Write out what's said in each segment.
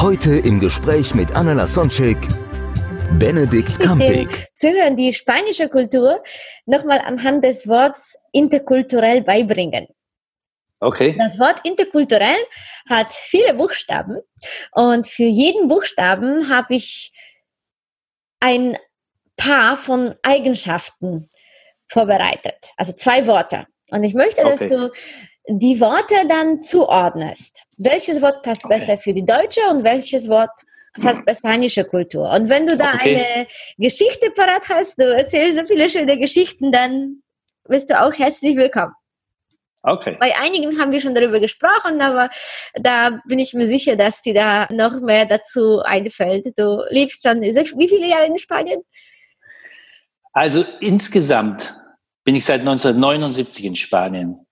Heute im Gespräch mit Anna Lasonczek, Benedikt Kampig. Zuhören die spanische Kultur nochmal anhand des Wortes interkulturell beibringen. Okay. Das Wort interkulturell hat viele Buchstaben und für jeden Buchstaben habe ich ein paar von Eigenschaften vorbereitet, also zwei Worte. Und ich möchte, Okay. dass du die Worte dann zuordnest. Welches Wort passt Okay. besser für die deutsche und welches Wort passt bei spanische Kultur? Und wenn du da Okay. eine Geschichte parat hast, du erzählst so viele schöne Geschichten, dann bist du auch herzlich willkommen. Okay. Bei einigen haben wir schon darüber gesprochen, aber da bin ich mir sicher, dass dir da noch mehr dazu einfällt. Du lebst schon, wie viele Jahre in Spanien? Also insgesamt bin ich seit 1979 in Spanien.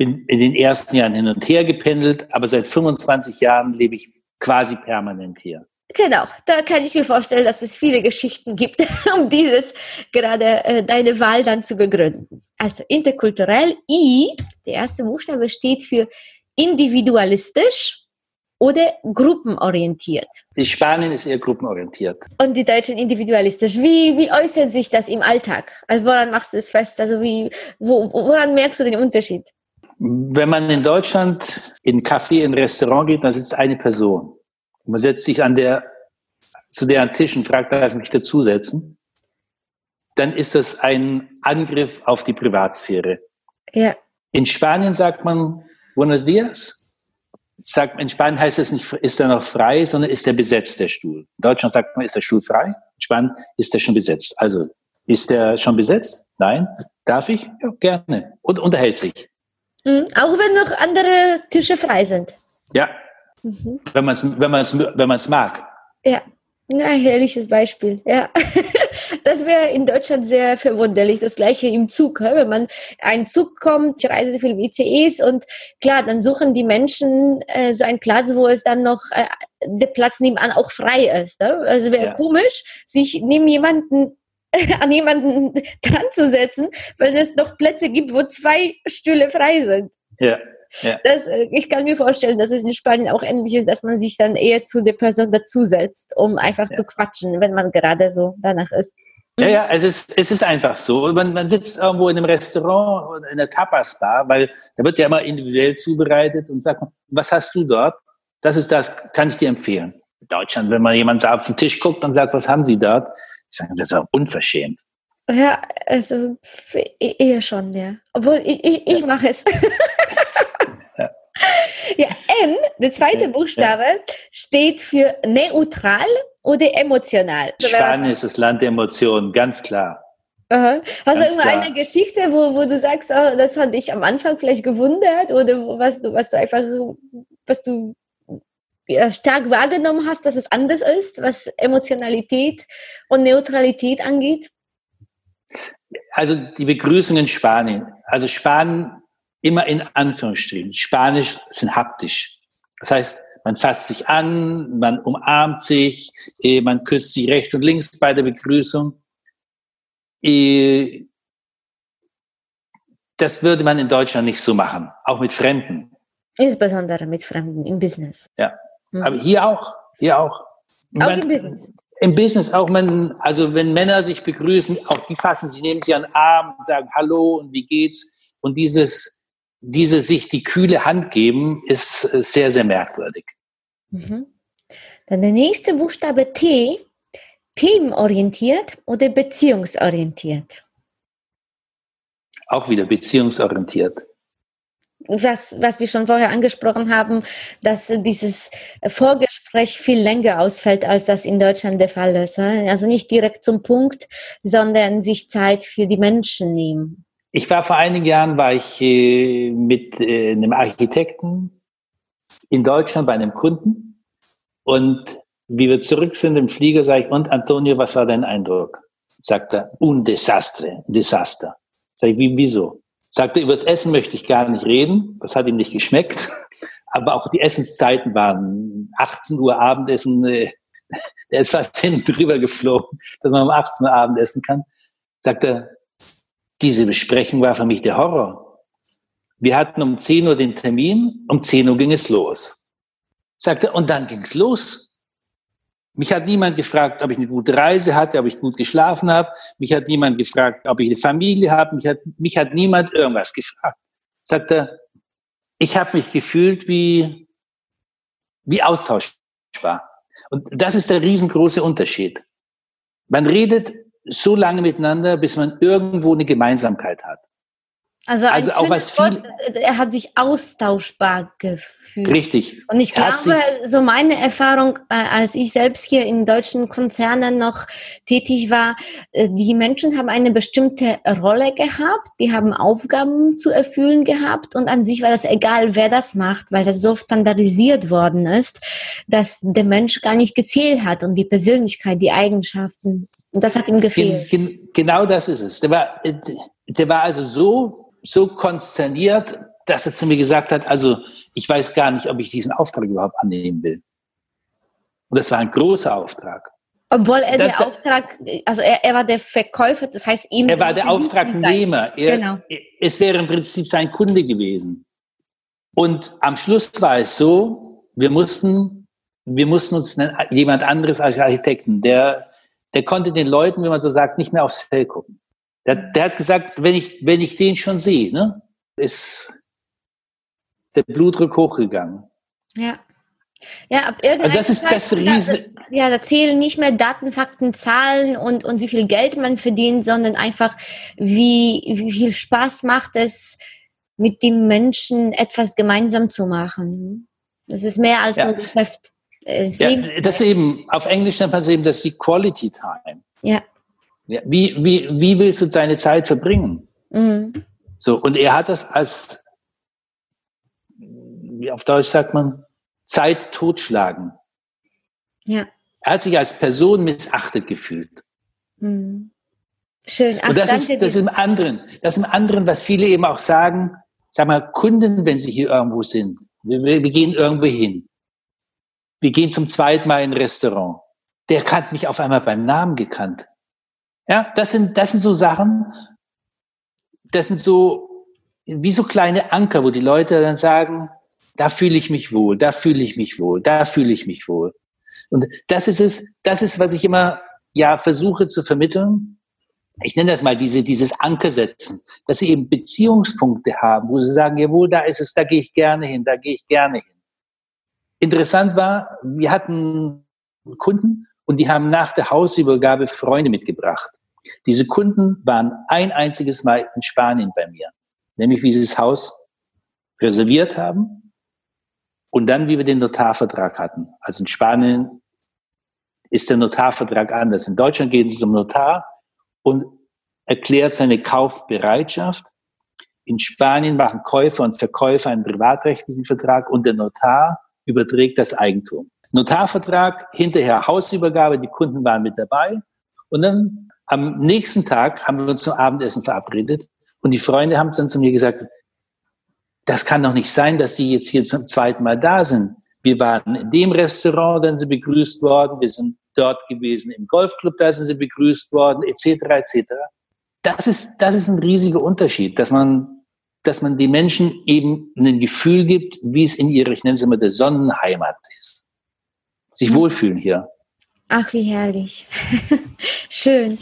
Bin in den ersten Jahren hin und her gependelt, aber seit 25 Jahren lebe ich quasi permanent hier. Genau, da kann ich mir vorstellen, dass es viele Geschichten gibt, um dieses gerade äh, deine Wahl dann zu begründen. Also interkulturell, I, der erste Buchstabe steht für individualistisch oder gruppenorientiert. Die Spanien ist eher gruppenorientiert. Und die Deutschen individualistisch. Wie, wie äußert sich das im Alltag? Also woran machst du es fest? Also wie, wo, woran merkst du den Unterschied? Wenn man in Deutschland in ein Café, in ein Restaurant geht, dann sitzt eine Person. Und man setzt sich an der, zu deren Tisch und fragt, darf ich mich dazusetzen? Dann ist das ein Angriff auf die Privatsphäre. Ja, In Spanien sagt man Buenos dias. Sagt, in Spanien heißt es nicht, ist er noch frei, sondern ist er besetzt, der Stuhl. In Deutschland sagt man, ist der Stuhl frei? In Spanien ist er schon besetzt. Also, ist der schon besetzt? Nein. Darf ich? Ja, gerne. Und unterhält sich. Mhm. auch wenn noch andere Tische frei sind. Ja, Mhm. wenn man es wenn man's, wenn man's mag. Ja, ja, herrliches Beispiel. Ja, das wäre in Deutschland sehr verwunderlich. Das gleiche im Zug, wenn man ein Zug kommt, ich reise so viel mit ICEs und klar, dann suchen die Menschen äh, so einen Platz, wo es dann noch äh, der Platz nebenan auch frei ist. Ne? Also wäre Ja. komisch, sich neben jemanden an jemanden dran zu setzen, weil es noch Plätze gibt, wo zwei Stühle frei sind. Ja. Das, äh, ich kann mir vorstellen, dass es in Spanien auch ähnlich ist, dass man sich dann eher zu der Person dazusetzt, um einfach Ja. zu quatschen, wenn man gerade so danach ist. Ja, ja, es ist, es ist einfach so. Man, man sitzt irgendwo in einem Restaurant oder in einer Tapas-Bar, weil da wird ja immer individuell zubereitet und sagt, was hast du dort? Das ist das, kann ich dir empfehlen. In Deutschland, wenn man jemand da auf den Tisch guckt und sagt, was haben Sie dort? Ich sage, das ist auch unverschämt. Ja, also e- eher schon, ja. Obwohl ich, ich, ich mache es. Ja. ja, N, der zweite Ja, Buchstabe, steht für neutral oder emotional. Also Spanien ist das Land der Emotionen, ganz klar. Aha. Hast du Ganz irgendwo klar. eine Geschichte, wo, wo du sagst, oh, das hat dich am Anfang vielleicht gewundert oder was, du- was du einfach, was du ja, stark wahrgenommen hast, dass es anders ist, was Emotionalität und Neutralität angeht? Also die Begrüßung in Spanien. Also Spanien immer in Anführungsstrichen. Spanisch sind haptisch. Das heißt, man fasst sich an, man umarmt sich, eh, man küsst sich rechts und links bei der Begrüßung. Eh, Das würde man in Deutschland nicht so machen, auch mit Fremden. Insbesondere mit Fremden im Business. Ja. Aber hier auch, hier auch. Auch Man- im Business. Im Business auch, man, also wenn Männer sich begrüßen, auch die fassen, sie nehmen sie an den Arm und sagen Hallo und wie geht's? Und dieses, diese sich die kühle Hand geben, ist sehr, sehr merkwürdig. Mhm. Dann der nächste Buchstabe T, themenorientiert oder beziehungsorientiert. Auch wieder beziehungsorientiert. Was, was wir schon vorher angesprochen haben, dass dieses Vorgespräch viel länger ausfällt, als das in Deutschland der Fall ist. Also nicht direkt zum Punkt, sondern sich Zeit für die Menschen nehmen. Ich war vor einigen Jahren, war ich äh, mit äh, einem Architekten in Deutschland bei einem Kunden und wie wir zurück sind im Flieger, sage ich, und Antonio, was war dein Eindruck? Sagt er, un desastre, Desaster. Sag ich, wie, wieso? Sagt er, über das Essen möchte ich gar nicht reden. Das hat ihm nicht geschmeckt. Aber auch die Essenszeiten waren 18 Uhr Abendessen. Äh, der ist fast hin drüber geflogen, dass man um 18 Uhr Abend essen kann. Sagt er, diese Besprechung war für mich der Horror. Wir hatten um 10 Uhr den Termin, um 10 Uhr ging es los. Sagt er, und dann ging es los. Mich hat niemand gefragt, ob ich eine gute Reise hatte, ob ich gut geschlafen habe. Mich hat niemand gefragt, ob ich eine Familie habe. Mich hat, mich hat niemand irgendwas gefragt. Sagt er, ich habe mich gefühlt wie, wie austauschbar. Und das ist der riesengroße Unterschied. Man redet so lange miteinander, bis man irgendwo eine Gemeinsamkeit hat. Also, also auch was viel. er hat sich austauschbar gefühlt. Richtig. Und ich glaube, so meine Erfahrung, äh, als ich selbst hier in deutschen Konzernen noch tätig war, äh, die Menschen haben eine bestimmte Rolle gehabt, die haben Aufgaben zu erfüllen gehabt und an sich war das egal, wer das macht, weil das so standardisiert worden ist, dass der Mensch gar nicht gezählt hat und die Persönlichkeit, die Eigenschaften. Und das hat ihm gefehlt. Gen, gen, genau das ist es. Der war, äh, der war also so so konsterniert, dass er zu mir gesagt hat, also ich weiß gar nicht, ob ich diesen Auftrag überhaupt annehmen will. Und das war ein großer Auftrag. Obwohl er das, der Auftrag, also er, er war der Verkäufer, das heißt ihm. Er war der Auftragnehmer. Er, genau. Es wäre im Prinzip sein Kunde gewesen. Und am Schluss war es so, wir mussten, wir mussten uns jemand anderes als Architekten, der, der konnte den Leuten, wie man so sagt, nicht mehr aufs Fell gucken. Der, der hat gesagt, wenn ich, wenn ich den schon sehe, ne, ist der Blutdruck hochgegangen. Ja. Ja, ab also das ist das Riesen. Da, ja, da zählen nicht mehr Daten, Fakten, Zahlen und, und wie viel Geld man verdient, sondern einfach, wie, wie viel Spaß macht es, mit dem Menschen etwas gemeinsam zu machen. Das ist mehr als ja. ein Geschäft. Das, ja, das eben, auf Englisch nennt man es eben das die Quality Time. Ja. Wie, wie, wie willst du deine Zeit verbringen? Mhm. So, und er hat das als, wie auf Deutsch sagt man, Zeit totschlagen. Ja. Er hat sich als Person missachtet gefühlt. Mhm. Schön. Ach, und das ist, das ist im anderen, das ist im anderen, was viele eben auch sagen, sag mal, Kunden, wenn sie hier irgendwo sind, wir, wir gehen irgendwo hin. Wir gehen zum zweiten Mal in ein Restaurant. Der hat mich auf einmal beim Namen gekannt. Ja, das sind, das sind so Sachen, das sind so, wie so kleine Anker, wo die Leute dann sagen, da fühle ich mich wohl, da fühle ich mich wohl, da fühle ich mich wohl. Und das ist es, das ist, was ich immer, ja, versuche zu vermitteln. Ich nenne das mal diese, dieses Anker setzen, dass sie eben Beziehungspunkte haben, wo sie sagen, jawohl, da ist es, da gehe ich gerne hin, da gehe ich gerne hin. Interessant war, wir hatten Kunden und die haben nach der Hausübergabe Freunde mitgebracht. Diese Kunden waren ein einziges Mal in Spanien bei mir, nämlich wie sie das Haus reserviert haben und dann, wie wir den Notarvertrag hatten. Also in Spanien ist der Notarvertrag anders. In Deutschland geht es zum Notar und erklärt seine Kaufbereitschaft. In Spanien machen Käufer und Verkäufer einen privatrechtlichen Vertrag und der Notar überträgt das Eigentum. Notarvertrag, hinterher Hausübergabe, die Kunden waren mit dabei und dann am nächsten Tag haben wir uns zum Abendessen verabredet und die Freunde haben dann zu mir gesagt, das kann doch nicht sein, dass die jetzt hier zum zweiten Mal da sind. Wir waren in dem Restaurant, dann sind sie begrüßt worden, wir sind dort gewesen im Golfclub, da sind sie begrüßt worden, etc., etc. Das ist, das ist ein riesiger Unterschied, dass man, dass man den Menschen eben ein Gefühl gibt, wie es in ihrer, ich nenne es immer, der Sonnenheimat ist. Sich mhm. wohlfühlen hier. Ach, wie herrlich. Schön.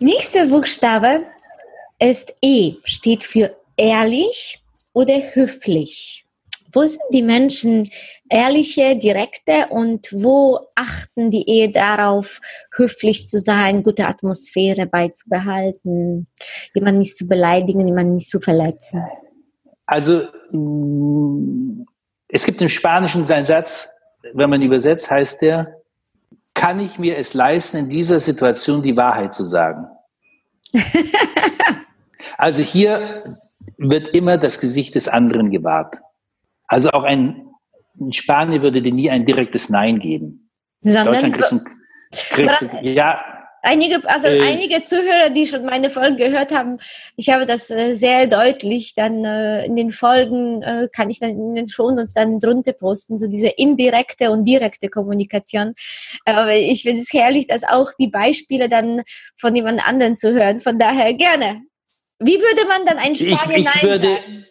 Nächster Buchstabe ist E, steht für ehrlich oder höflich. Wo sind die Menschen ehrliche, direkte und wo achten die Ehe darauf, höflich zu sein, gute Atmosphäre beizubehalten, jemanden nicht zu beleidigen, jemanden nicht zu verletzen? Also mm, es gibt im Spanischen seinen Satz, wenn man übersetzt, heißt der, kann ich mir es leisten, in dieser Situation die Wahrheit zu sagen? also hier wird immer das Gesicht des anderen gewahrt. Also auch ein, in Spanien würde dir nie ein direktes Nein geben. Sondern Deutschland kriegst du, kriegst du, ja, Einige, also Äh. einige Zuhörer, die schon meine Folgen gehört haben, ich habe das äh, sehr deutlich dann äh, in den Folgen, äh, kann ich dann in den Shownotes dann drunter posten, so diese indirekte und direkte Kommunikation. Aber ich finde es herrlich, dass auch die Beispiele dann von jemand anderen zu hören. Von daher gerne. Wie würde man dann ein ich, Spanier ich Nein würde, sagen?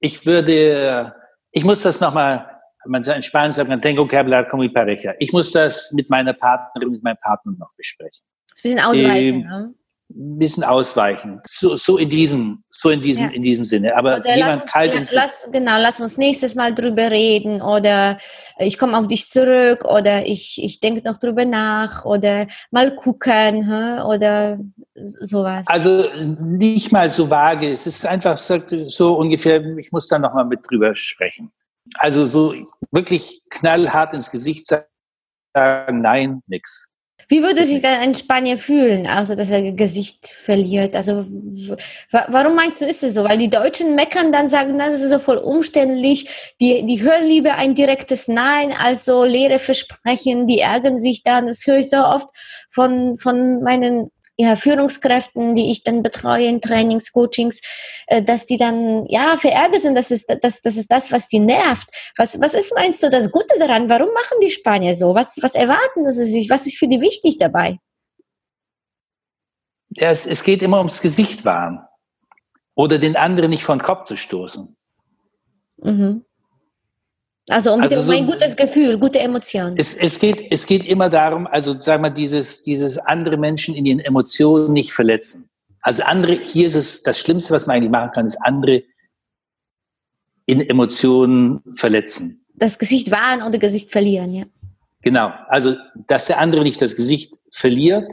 ich würde, ich muss das nochmal, man in Spanien sagt man, tengo que hablar con mi pareja. Ich muss das mit meiner Partnerin, mit meinem Partner noch besprechen. Ein bisschen ausweichen. Ähm, ne? Ein bisschen ausweichen. So, so in diesem, so in diesem, Ja. in diesem Sinne. Aber Oder lass jemand uns, kalt ins lass, genau, lass uns nächstes Mal drüber reden oder ich komme auf dich zurück oder ich, ich denke noch drüber nach oder mal gucken hä? oder sowas. Also nicht mal so vage. Es ist einfach so so ungefähr, ich muss da nochmal mit drüber sprechen. Also so wirklich knallhart ins Gesicht sagen, nein, nix. Wie würde sich dann ein Spanier fühlen, außer dass er Gesicht verliert? Also warum meinst du, ist es so? Weil die Deutschen meckern dann, sagen, das ist so voll umständlich. Die, die hören lieber ein direktes Nein als so leere Versprechen. Die ärgern sich dann. Das höre ich so oft von, von meinen ja, Führungskräften, die ich dann betreue in Trainings, Coachings, äh, dass die dann ja verärgert sind. Das ist das, das ist das, was die nervt. Was, was ist, meinst du, das Gute daran? Warum machen die Spanier so? Was, was erwarten sie sich? Was ist für die wichtig dabei? Ja, es, es geht immer ums Gesicht wahren. Oder den anderen nicht von Kopf zu stoßen. Mhm. Also um, Also so- ein gutes Gefühl, gute Emotionen. Es, es, geht, es geht immer darum, also sag mal, dieses, dieses andere Menschen in ihren Emotionen nicht verletzen. Also andere, hier ist es das Schlimmste, was man eigentlich machen kann, ist andere in Emotionen verletzen. Das Gesicht wahren oder Gesicht verlieren, ja. Genau. Also, dass der andere nicht das Gesicht verliert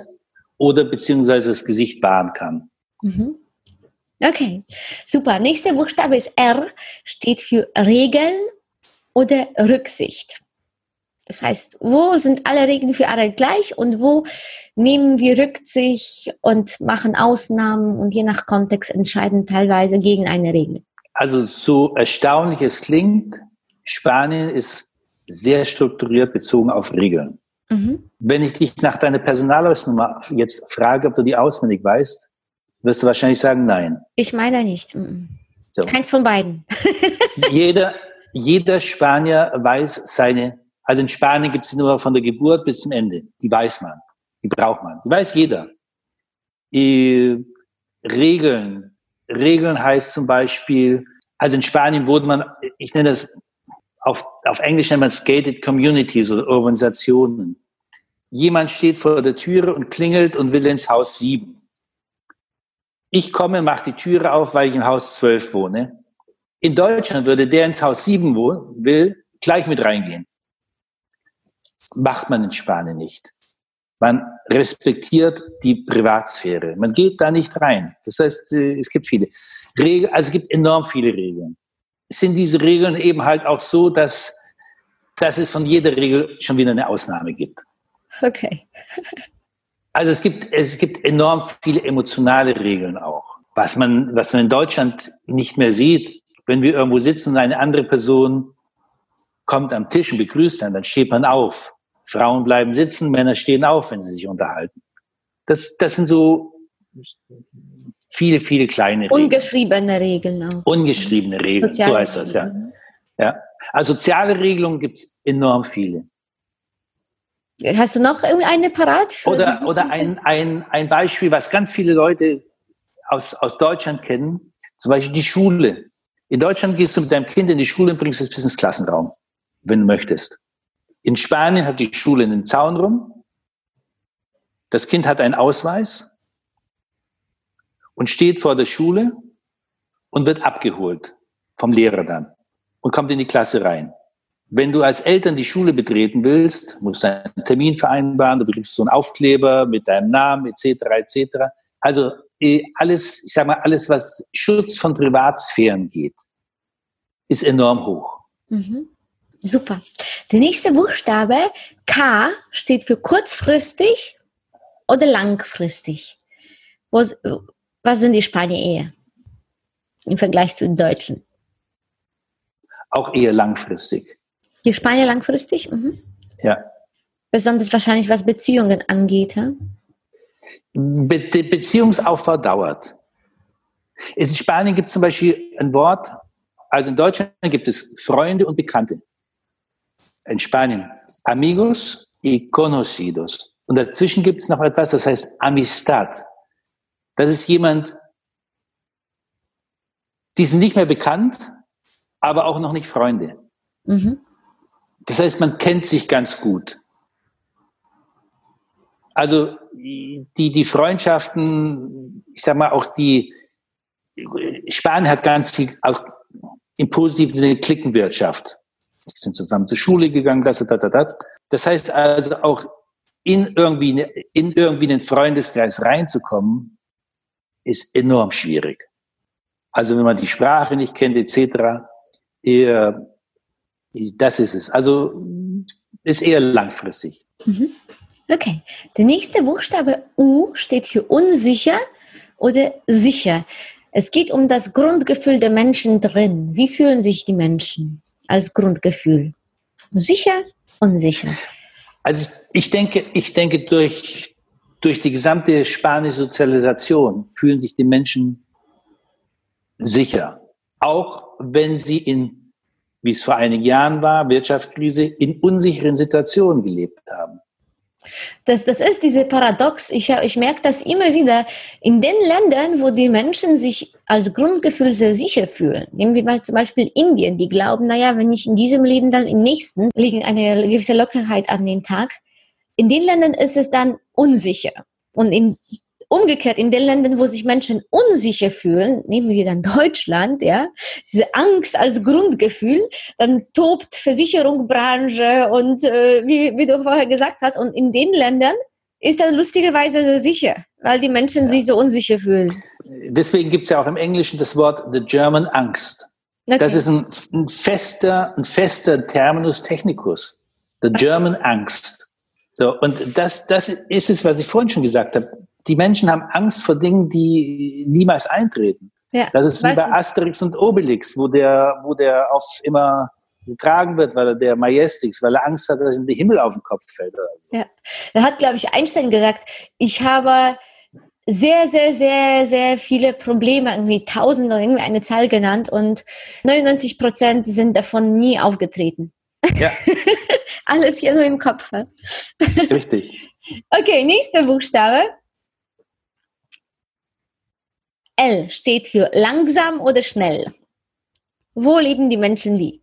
oder beziehungsweise das Gesicht wahren kann. Mhm. Okay, super. Nächster Buchstabe ist R, steht für Regeln oder Rücksicht. Das heißt, wo sind alle Regeln für alle gleich und wo nehmen wir Rücksicht und machen Ausnahmen und je nach Kontext entscheiden teilweise gegen eine Regel. Also, so erstaunlich es klingt, Spanien ist sehr strukturiert bezogen auf Regeln. Mhm. Wenn ich dich nach deiner Personalausnummer jetzt frage, ob du die auswendig weißt, wirst du wahrscheinlich sagen, nein. Ich meine nicht. Mhm. So. Keins von beiden. jeder, jeder Spanier weiß seine, also in Spanien gibt es nur von der Geburt bis zum Ende. Die weiß man. Die braucht man. Die weiß jeder. Äh, Regeln. Regeln heißt zum Beispiel, also in Spanien wurde man, ich nenne das, auf, auf Englisch nennt man gated communities oder Organisationen. Jemand steht vor der Türe und klingelt und will ins Haus sieben. Ich komme, mache die Türe auf, weil ich im Haus zwölf wohne. In Deutschland würde der ins Haus sieben wohnen, will, gleich mit reingehen. Macht man in Spanien nicht. Man respektiert die Privatsphäre. Man geht da nicht rein. Das heißt, äh, es gibt viele Regeln, also es gibt enorm viele Regeln. Sind diese Regeln eben halt auch so, dass, dass es von jeder Regel schon wieder eine Ausnahme gibt? Okay. Also es gibt, es gibt enorm viele emotionale Regeln auch. Was man, was man in Deutschland nicht mehr sieht, wenn wir irgendwo sitzen und eine andere Person kommt am Tisch und begrüßt dann, dann steht man auf. Frauen bleiben sitzen, Männer stehen auf, wenn sie sich unterhalten. Das, das sind so viele, viele kleine Regeln. Ungeschriebene Regeln auch. Ungeschriebene Regeln, so Soziale heißt das, ja. Regeln. ja. Also soziale Regelungen gibt es enorm viele. Hast du noch irgendeine parat? für Oder, oder ein, ein, ein Beispiel, was ganz viele Leute aus, aus Deutschland kennen, zum Beispiel die Schule. In Deutschland gehst du mit deinem Kind in die Schule und bringst es bis ins Klassenraum, wenn du möchtest. In Spanien hat die Schule einen Zaun rum. Das Kind hat einen Ausweis und steht vor der Schule und wird abgeholt vom Lehrer dann und kommt in die Klasse rein. Wenn du als Eltern die Schule betreten willst, musst du einen Termin vereinbaren, du kriegst so einen Aufkleber mit deinem Namen etc. etc. Also alles, ich sag mal, alles, was Schutz von Privatsphären geht, ist enorm hoch. Mhm. Super. Der nächste Buchstabe K steht für kurzfristig oder langfristig. Wo, was sind die Spanier eher im Vergleich zu den Deutschen? Auch eher langfristig. Die Spanier langfristig? Mhm. Ja. Besonders wahrscheinlich, was Beziehungen angeht. Ja? Be Beziehungsaufbau dauert. In Spanien gibt es zum Beispiel ein Wort, also in Deutschland gibt es Freunde und Bekannte. In Spanien amigos y conocidos. Und dazwischen gibt es noch etwas, das heißt Amistad. Das ist jemand, die sind nicht mehr bekannt, aber auch noch nicht Freunde. Mhm. Das heißt, man kennt sich ganz gut. Also die, die Freundschaften, ich sag mal auch die, Spanien hat ganz viel, auch im positiven Sinne Klickenwirtschaft. Die sind zusammen zur Schule gegangen, das, das, das, das. Das heißt also auch in irgendwie, in irgendwie einen Freundeskreis reinzukommen, ist enorm schwierig. Also wenn man die Sprache nicht kennt, etc., eher, das ist es. Also ist eher langfristig. Mhm. Okay. Der nächste Buchstabe U steht für unsicher oder sicher. Es geht um das Grundgefühl der Menschen drin. Wie fühlen sich die Menschen als Grundgefühl? Sicher, unsicher. Also ich denke, ich denke durch, durch die gesamte spanische Sozialisation fühlen sich die Menschen sicher. Auch wenn sie in, wie es vor einigen Jahren war, Wirtschaftskrise, in unsicheren Situationen gelebt haben. Das, das ist diese Paradox. Ich, ich merke das immer wieder in den Ländern, wo die Menschen sich als Grundgefühl sehr sicher fühlen. Nehmen wir mal zum Beispiel Indien, die glauben, naja, wenn ich in diesem Leben, dann im nächsten liegen eine gewisse Lockerheit an den Tag. In den Ländern ist es dann unsicher. Und in Umgekehrt, in den Ländern, wo sich Menschen unsicher fühlen, nehmen wir dann Deutschland, ja, diese Angst als Grundgefühl, dann tobt Versicherungsbranche und äh, wie, wie du vorher gesagt hast, und in den Ländern ist er lustigerweise sehr sicher, weil die Menschen ja. sich so unsicher fühlen. Deswegen gibt es ja auch im Englischen das Wort The German Angst. Okay. Das ist ein, ein, fester, ein fester Terminus technicus. The German Angst. So, und das, das ist es, was ich vorhin schon gesagt habe die Menschen haben Angst vor Dingen, die niemals eintreten. Ja, das ist wie bei Asterix und Obelix, wo der, wo der auf immer getragen wird, weil er der Majestix, weil er Angst hat, dass ihm der Himmel auf den Kopf fällt. So. Ja, da hat, glaube ich, Einstein gesagt, ich habe sehr, sehr, sehr, sehr viele Probleme, irgendwie tausend oder irgendwie eine Zahl genannt und 99 Prozent sind davon nie aufgetreten. Ja. Alles hier nur im Kopf. Richtig. Okay, nächster Buchstabe. L steht für langsam oder schnell. Wo leben die Menschen wie?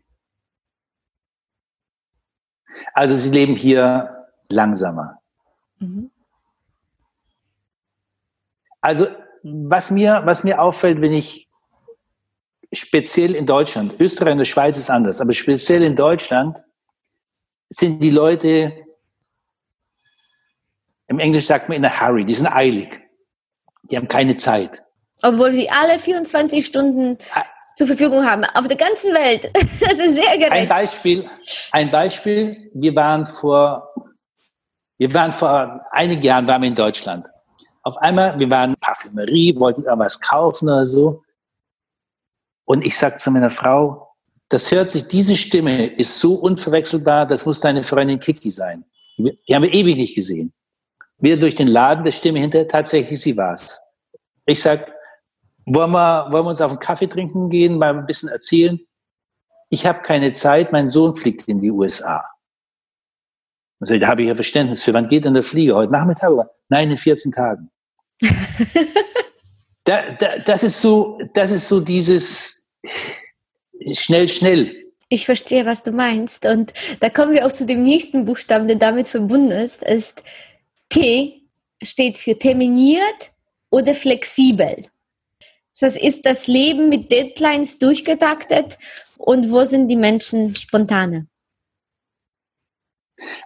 Also sie leben hier langsamer. Mhm. Also was mir, was mir auffällt, wenn ich speziell in Deutschland, Österreich und der Schweiz ist anders, aber speziell in Deutschland sind die Leute, im Englisch sagt man in a hurry, die sind eilig. Die haben keine Zeit. Obwohl wir alle 24 Stunden zur Verfügung haben, auf der ganzen Welt. Das ist sehr gerecht. Ein Beispiel, ein Beispiel, wir waren vor, wir waren vor einigen Jahren waren wir in Deutschland. Auf einmal, wir waren in Parfümerie, wollten irgendwas kaufen oder so. Und ich sagte zu meiner Frau, das hört sich, diese Stimme ist so unverwechselbar, das muss deine Freundin Kiki sein. Die haben wir ewig nicht gesehen. Wir durch den Laden, der Stimme hinter, tatsächlich sie war's. Ich sag, wollen wir, wollen wir uns auf einen Kaffee trinken gehen, mal ein bisschen erzählen? Ich habe keine Zeit, mein Sohn fliegt in die USA. Also, da habe ich ja Verständnis für. Wann geht denn der Flieger? Heute Nachmittag? Oder? Nein, in 14 Tagen. da, da, das, ist so, das ist so dieses schnell, schnell. Ich verstehe, was du meinst. Und da kommen wir auch zu dem nächsten Buchstaben, der damit verbunden ist, ist T steht für terminiert oder flexibel. Das ist das Leben mit Deadlines durchgetaktet und wo sind die Menschen spontane?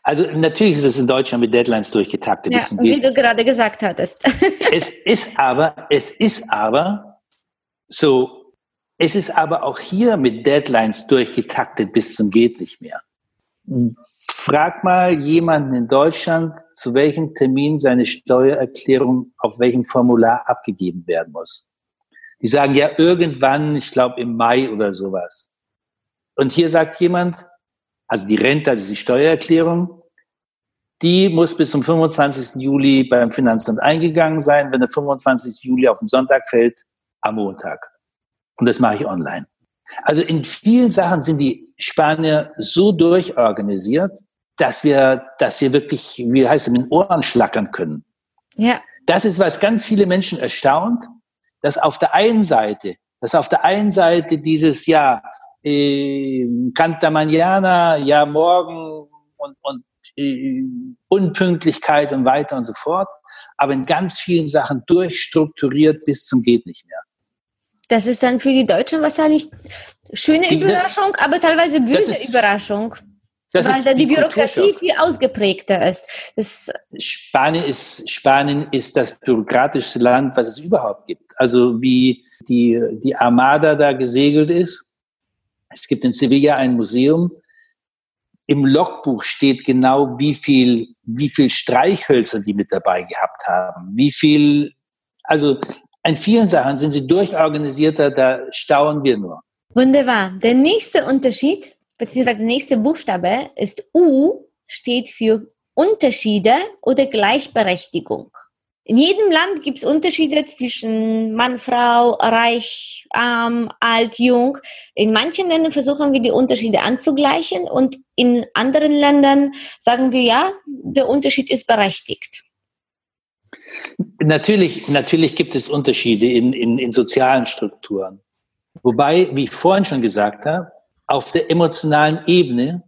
Also natürlich ist es in Deutschland mit Deadlines durchgetaktet. Ja, wie du gerade gesagt hattest. es ist aber, es ist aber so, es ist aber auch hier mit Deadlines durchgetaktet bis zum geht nicht mehr. Frag mal jemanden in Deutschland, zu welchem Termin seine Steuererklärung auf welchem Formular abgegeben werden muss. Die sagen ja irgendwann, ich glaube im Mai oder sowas. Und hier sagt jemand, also die Rente, also die Steuererklärung, die muss bis zum 25. Juli beim Finanzamt eingegangen sein. Wenn der 25. Juli auf den Sonntag fällt, am Montag. Und das mache ich online. Also in vielen Sachen sind die Spanier so durchorganisiert, dass wir, dass wir wirklich, wie heißt es, mit den Ohren schlackern können. Ja. Das ist, was ganz viele Menschen erstaunt, dass auf der einen Seite, dass auf der einen Seite dieses, ja, äh, Canta Mañana, ja, morgen und, und äh, Unpünktlichkeit und weiter und so fort, aber in ganz vielen Sachen durchstrukturiert bis zum geht nicht mehr. Das ist dann für die Deutschen wahrscheinlich schöne Überraschung, das, aber teilweise böse ist, Überraschung. Das weil dann die, die Bürokratie viel ausgeprägter ist. Das Spanien ist. Spanien ist das bürokratischste Land, was es überhaupt gibt. Also wie die, die Armada da gesegelt ist. Es gibt in Sevilla ein Museum. Im Logbuch steht genau, wie viel, wie viel Streichhölzer die mit dabei gehabt haben. Wie viel, also in vielen Sachen sind sie durchorganisierter, da staunen wir nur. Wunderbar. Der nächste Unterschied, beziehungsweise der nächste Buchstabe ist U, steht für Unterschiede oder Gleichberechtigung. In jedem Land gibt es Unterschiede zwischen Mann, Frau, reich, arm, alt, jung. In manchen Ländern versuchen wir die Unterschiede anzugleichen und in anderen Ländern sagen wir ja, der Unterschied ist berechtigt. Natürlich, natürlich gibt es Unterschiede in, in, in sozialen Strukturen. Wobei, wie ich vorhin schon gesagt habe, auf der emotionalen Ebene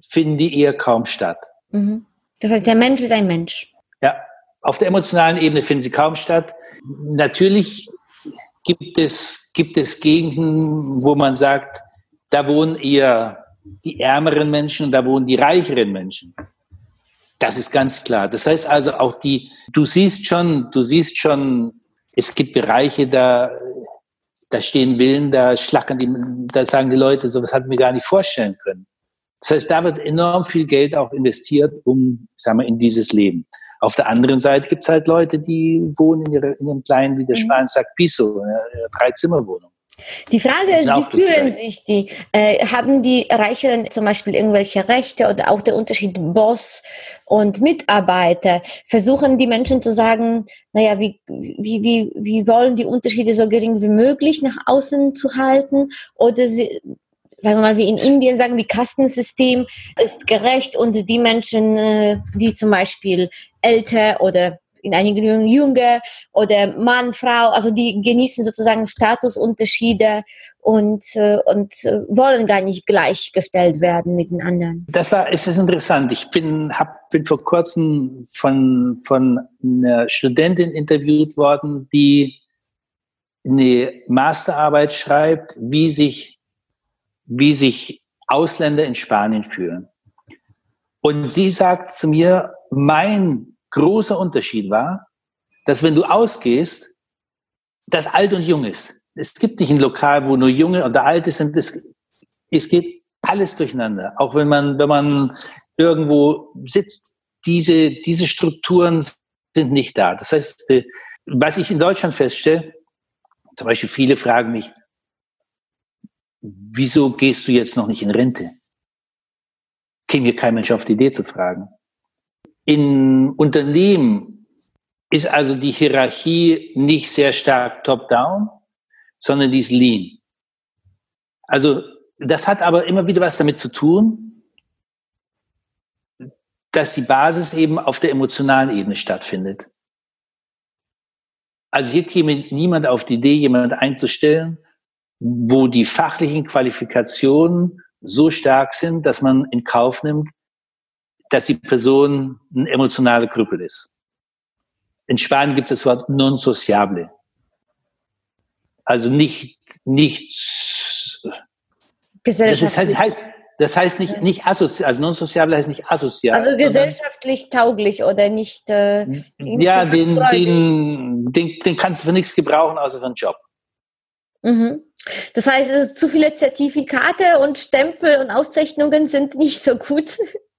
finden die eher kaum statt. Mhm. Das heißt, der Mensch ist ein Mensch. Ja, auf der emotionalen Ebene finden sie kaum statt. Natürlich gibt es, gibt es Gegenden, wo man sagt, da wohnen eher die ärmeren Menschen, da wohnen die reicheren Menschen. Das ist ganz klar. Das heißt also auch die, du siehst schon, du siehst schon, es gibt Bereiche, da, da stehen Willen, da schlackern die, da sagen die Leute, so was hatten wir gar nicht vorstellen können. Das heißt, da wird enorm viel Geld auch investiert, um, sagen wir, in dieses Leben. Auf der anderen Seite gibt es halt Leute, die wohnen in, ihre, in einem kleinen, wie der. Spanier sagt, Piso, eine Drei-Zimmer-Wohnung. Die Frage ist, wie fühlen sich die? Äh, haben die Reicheren zum Beispiel irgendwelche Rechte oder auch der Unterschied Boss und Mitarbeiter? Versuchen die Menschen zu sagen, naja, wie, wie, wie, wie wollen die Unterschiede so gering wie möglich nach außen zu halten? Oder sie, sagen wir mal, wie in Indien sagen, die Kastensystem ist gerecht und die Menschen, äh, die zum Beispiel älter oder in einigen Jünger oder Mann, Frau, also die genießen sozusagen Statusunterschiede und, äh, und äh, wollen gar nicht gleichgestellt werden mit den anderen. Das war, es ist interessant. Ich bin, hab, bin vor kurzem von, von einer Studentin interviewt worden, die eine Masterarbeit schreibt, wie sich wie sich Ausländer in Spanien fühlen. Und sie sagt zu mir, mein großer Unterschied war, dass wenn du ausgehst, das alt und jung ist. Es gibt nicht ein Lokal, wo nur junge oder alte sind. Es, es geht alles durcheinander. Auch wenn man, wenn man irgendwo sitzt, diese, diese Strukturen sind nicht da. Das heißt, äh, was ich in Deutschland feststelle, zum Beispiel viele fragen mich, wieso gehst du jetzt noch nicht in Rente? Käme mir kein Mensch auf die Idee zu fragen. In Unternehmen ist also die Hierarchie nicht sehr stark top-down, sondern die ist lean. Also das hat aber immer wieder was damit zu tun, dass die Basis eben auf der emotionalen Ebene stattfindet. Also hier käme niemand auf die Idee, jemand einzustellen, wo die fachlichen Qualifikationen so stark sind, dass man in Kauf nimmt, dass die Person ein emotionaler Krüppel ist. In Spanien gibt es das Wort non sociable. Also nicht, nicht, das ist, heißt, das heißt nicht, nicht assozial, also non sociable heißt nicht assozial. Also gesellschaftlich tauglich oder nicht. Äh, ja, den, den, den, den kannst du für nichts gebrauchen, außer für einen Job. Mhm. Das heißt, zu viele Zertifikate und Stempel und Auszeichnungen sind nicht so gut.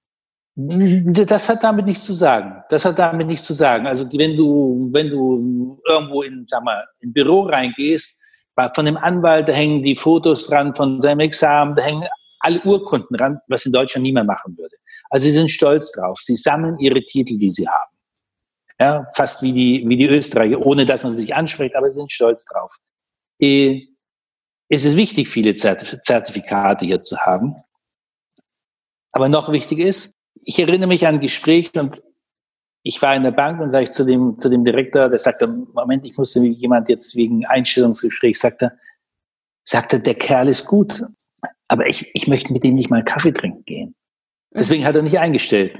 Das hat damit nichts zu sagen. Das hat damit nichts zu sagen. Also wenn du, wenn du irgendwo in, sag mal, ein Büro reingehst, von dem Anwalt, da hängen die Fotos dran von seinem Examen, da hängen alle Urkunden ran, was in Deutschland niemand machen würde. Also sie sind stolz drauf. Sie sammeln ihre Titel, die sie haben. Ja, fast wie die, wie die Österreicher, ohne dass man sich anspricht, aber sie sind stolz drauf. Äh, es ist wichtig, viele Zertifikate hier zu haben. Aber noch wichtiger ist, ich erinnere mich an ein Gespräch und ich war in der Bank und sage ich zu dem, zu dem Direktor, der sagte, Moment, ich musste jemand jetzt wegen Einstellungsgespräch, sagte, sagte, der Kerl ist gut, aber ich, ich möchte mit ihm nicht mal Kaffee trinken gehen. Deswegen hat er nicht eingestellt.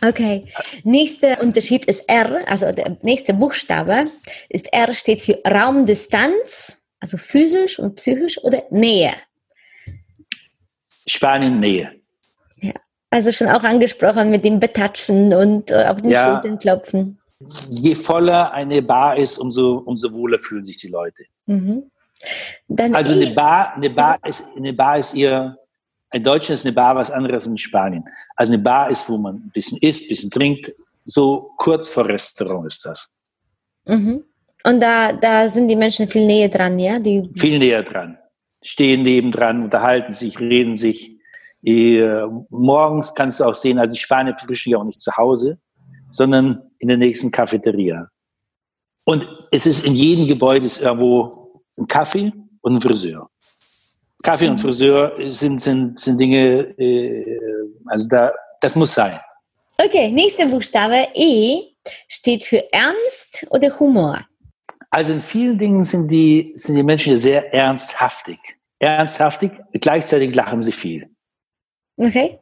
Okay. Nächster Unterschied ist R, also der nächste Buchstabe ist R steht für Raumdistanz, also physisch und psychisch oder Nähe. Spanien Nähe. Also schon auch angesprochen mit dem Betatschen und äh, auf den ja. Schultern klopfen. Je voller eine Bar ist, umso, umso wohler fühlen sich die Leute. Mhm. also eine Bar, eine Bar ist, eine Bar ist ihr, in Deutschland ist eine Bar was anderes als in Spanien. Also eine Bar ist, wo man ein bisschen isst, ein bisschen trinkt. So kurz vor Restaurant ist das. Mhm. Und da, da sind die Menschen viel näher dran, ja? Die viel näher dran. Stehen nebendran, unterhalten sich, reden sich. Äh, morgens kannst du auch sehen, also die Spanier frühstücken ja auch nicht zu Hause, sondern in der nächsten Cafeteria. Und es ist in jedem Gebäude ist irgendwo ein Kaffee und ein Friseur. Kaffee und mhm. Friseur sind, sind, sind Dinge, äh, also da, das muss sein. Okay, nächster Buchstabe E steht für Ernst oder Humor. Also in vielen Dingen sind die, sind die Menschen sehr ernsthaftig. Ernsthaftig, gleichzeitig lachen sie viel. Okay.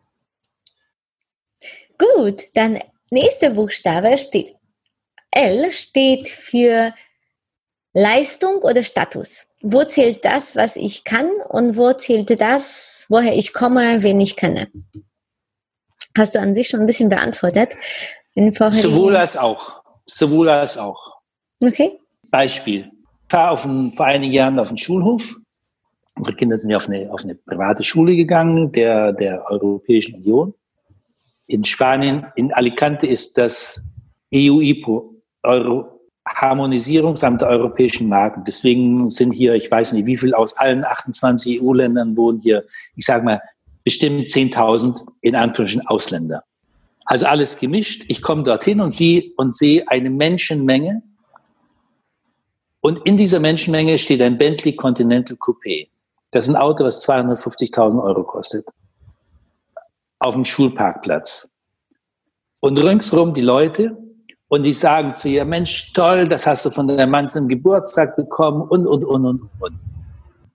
Gut, dann nächster Buchstabe steht L steht für Leistung oder Status. Wo zählt das, was ich kann und wo zählt das, woher ich komme, wen ich kenne? Hast du an sich schon ein bisschen beantwortet? Sowohl als auch. Sowohl als auch. Okay. Beispiel. Ich war auf ein, vor einigen Jahren auf den Schulhof Unsere Kinder sind ja auf eine, auf eine private Schule gegangen, der, der Europäischen Union. In Spanien, in Alicante ist das EU-IPO, Euro Harmonisierungsamt der europäischen Marken. Deswegen sind hier, ich weiß nicht, wie viel aus allen 28 EU-Ländern wohnen hier, ich sage mal, bestimmt 10.000 in Anführungsstrichen Ausländer. Also alles gemischt. Ich komme dorthin und sehe und sehe eine Menschenmenge. Und in dieser Menschenmenge steht ein Bentley Continental Coupé. Das ist ein Auto, was 250.000 Euro kostet. Auf dem Schulparkplatz. Und ringsrum die Leute und die sagen zu ihr, Mensch, toll, das hast du von deinem Mann zum Geburtstag bekommen und, und, und, und, und.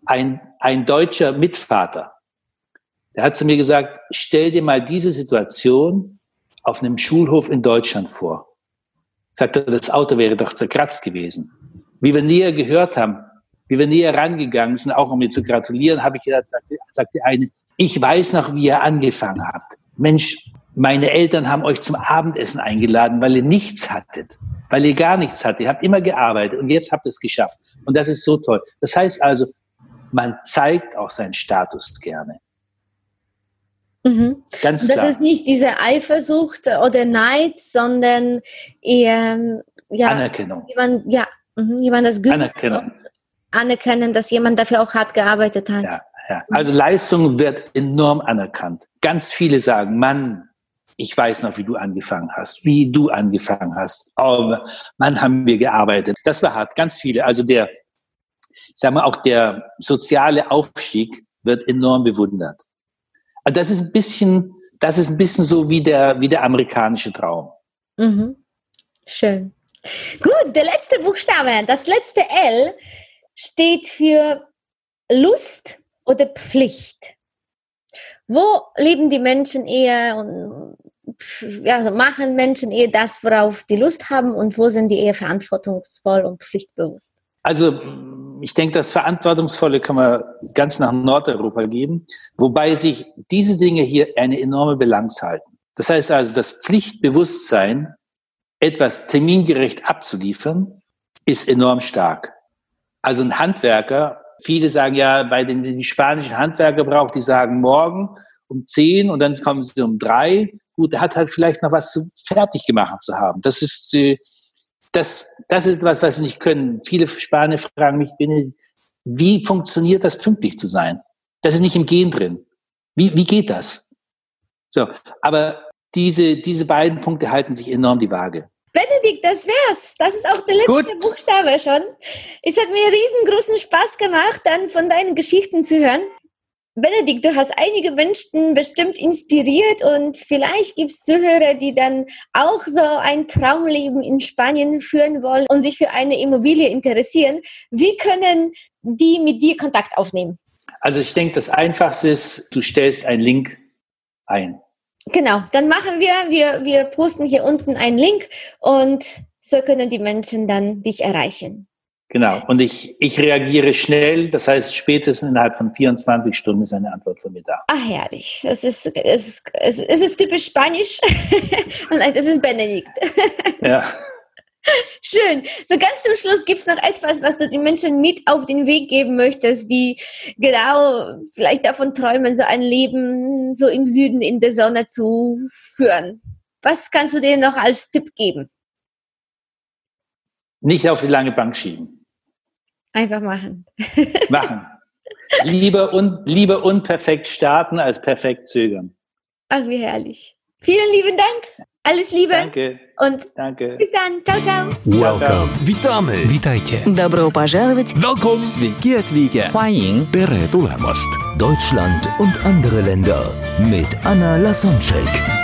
Ein, ein deutscher Mitvater, der hat zu mir gesagt, stell dir mal diese Situation auf einem Schulhof in Deutschland vor. Sagte, das Auto wäre doch zerkratzt gewesen. Wie wir näher gehört haben, wie wir näher rangegangen sind, auch um mir zu gratulieren, habe ich gesagt, sagte, sagte eine, ich weiß noch, wie ihr angefangen habt. Mensch, meine Eltern haben euch zum Abendessen eingeladen, weil ihr nichts hattet, weil ihr gar nichts hattet. Ihr habt immer gearbeitet und jetzt habt ihr es geschafft. Und das ist so toll. Das heißt also, man zeigt auch seinen Status gerne. Mhm. Ganz klar. Das ist nicht diese Eifersucht oder Neid, sondern eher ja, Anerkennung. Jemand, ja, mhm, jemand das Anerkennung anerkennen, dass jemand dafür auch hart gearbeitet hat. Ja, ja. Also Leistung wird enorm anerkannt. Ganz viele sagen, Mann, ich weiß noch, wie du angefangen hast, wie du angefangen hast. Oh, Mann, haben wir gearbeitet. Das war hart. Ganz viele. Also der, sagen wir auch der soziale Aufstieg wird enorm bewundert. Also das ist ein bisschen, das ist ein bisschen so wie der, wie der amerikanische Traum. Mhm. Schön. Gut, der letzte Buchstabe, das letzte L steht für Lust oder Pflicht. Wo leben die Menschen eher und also machen Menschen eher das, worauf die Lust haben und wo sind die eher verantwortungsvoll und pflichtbewusst? Also ich denke, das Verantwortungsvolle kann man ganz nach Nordeuropa geben, wobei sich diese Dinge hier eine enorme Balance halten. Das heißt also, das Pflichtbewusstsein, etwas termingerecht abzuliefern, ist enorm stark. Also ein Handwerker, viele sagen ja, bei den die spanischen Handwerker braucht, die sagen morgen um zehn und dann kommen sie um drei. Gut, der hat halt vielleicht noch was zu, fertig gemacht zu haben. Das ist, äh, das, das ist was, was sie nicht können. Viele Spanier fragen mich, wie funktioniert das, pünktlich zu sein? Das ist nicht im Gen drin. Wie, wie geht das? So, aber diese, diese beiden Punkte halten sich enorm die Waage. Benedikt, das wär's. Das ist auch der letzte Gut. Buchstabe schon. Es hat mir riesengroßen Spaß gemacht, dann von deinen Geschichten zu hören. Benedikt, du hast einige Menschen bestimmt inspiriert und vielleicht gibt es Zuhörer, die dann auch so ein Traumleben in Spanien führen wollen und sich für eine Immobilie interessieren. Wie können die mit dir Kontakt aufnehmen? Also ich denke, das Einfachste ist, du stellst einen Link ein. Genau, dann machen wir, wir, wir posten hier unten einen Link und so können die Menschen dann dich erreichen. Genau. Und ich, ich reagiere schnell. Das heißt, spätestens innerhalb von 24 Stunden ist eine Antwort von mir da. Ah, herrlich. Das ist, es, es, es ist typisch Spanisch. Und das ist Benedikt. ja. Schön. So ganz zum Schluss gibt es noch etwas, was du den Menschen mit auf den Weg geben möchtest, die genau vielleicht davon träumen, so ein Leben so im Süden in der Sonne zu führen. Was kannst du denen noch als Tipp geben? Nicht auf die lange Bank schieben. Einfach machen. machen. Lieber, un, lieber unperfekt starten als perfekt zögern. Ach, wie herrlich. Vielen lieben Dank. Alles Liebe. Danke. Und Danke. bis dann. Ciao, ciao. Welcome. Witamy. Witajcie. Добро пожаловать. Welcome. Sveiki atvykę. 欢迎 Tere tulemast. Deutschland und andere Länder mit Anna Lasonczek.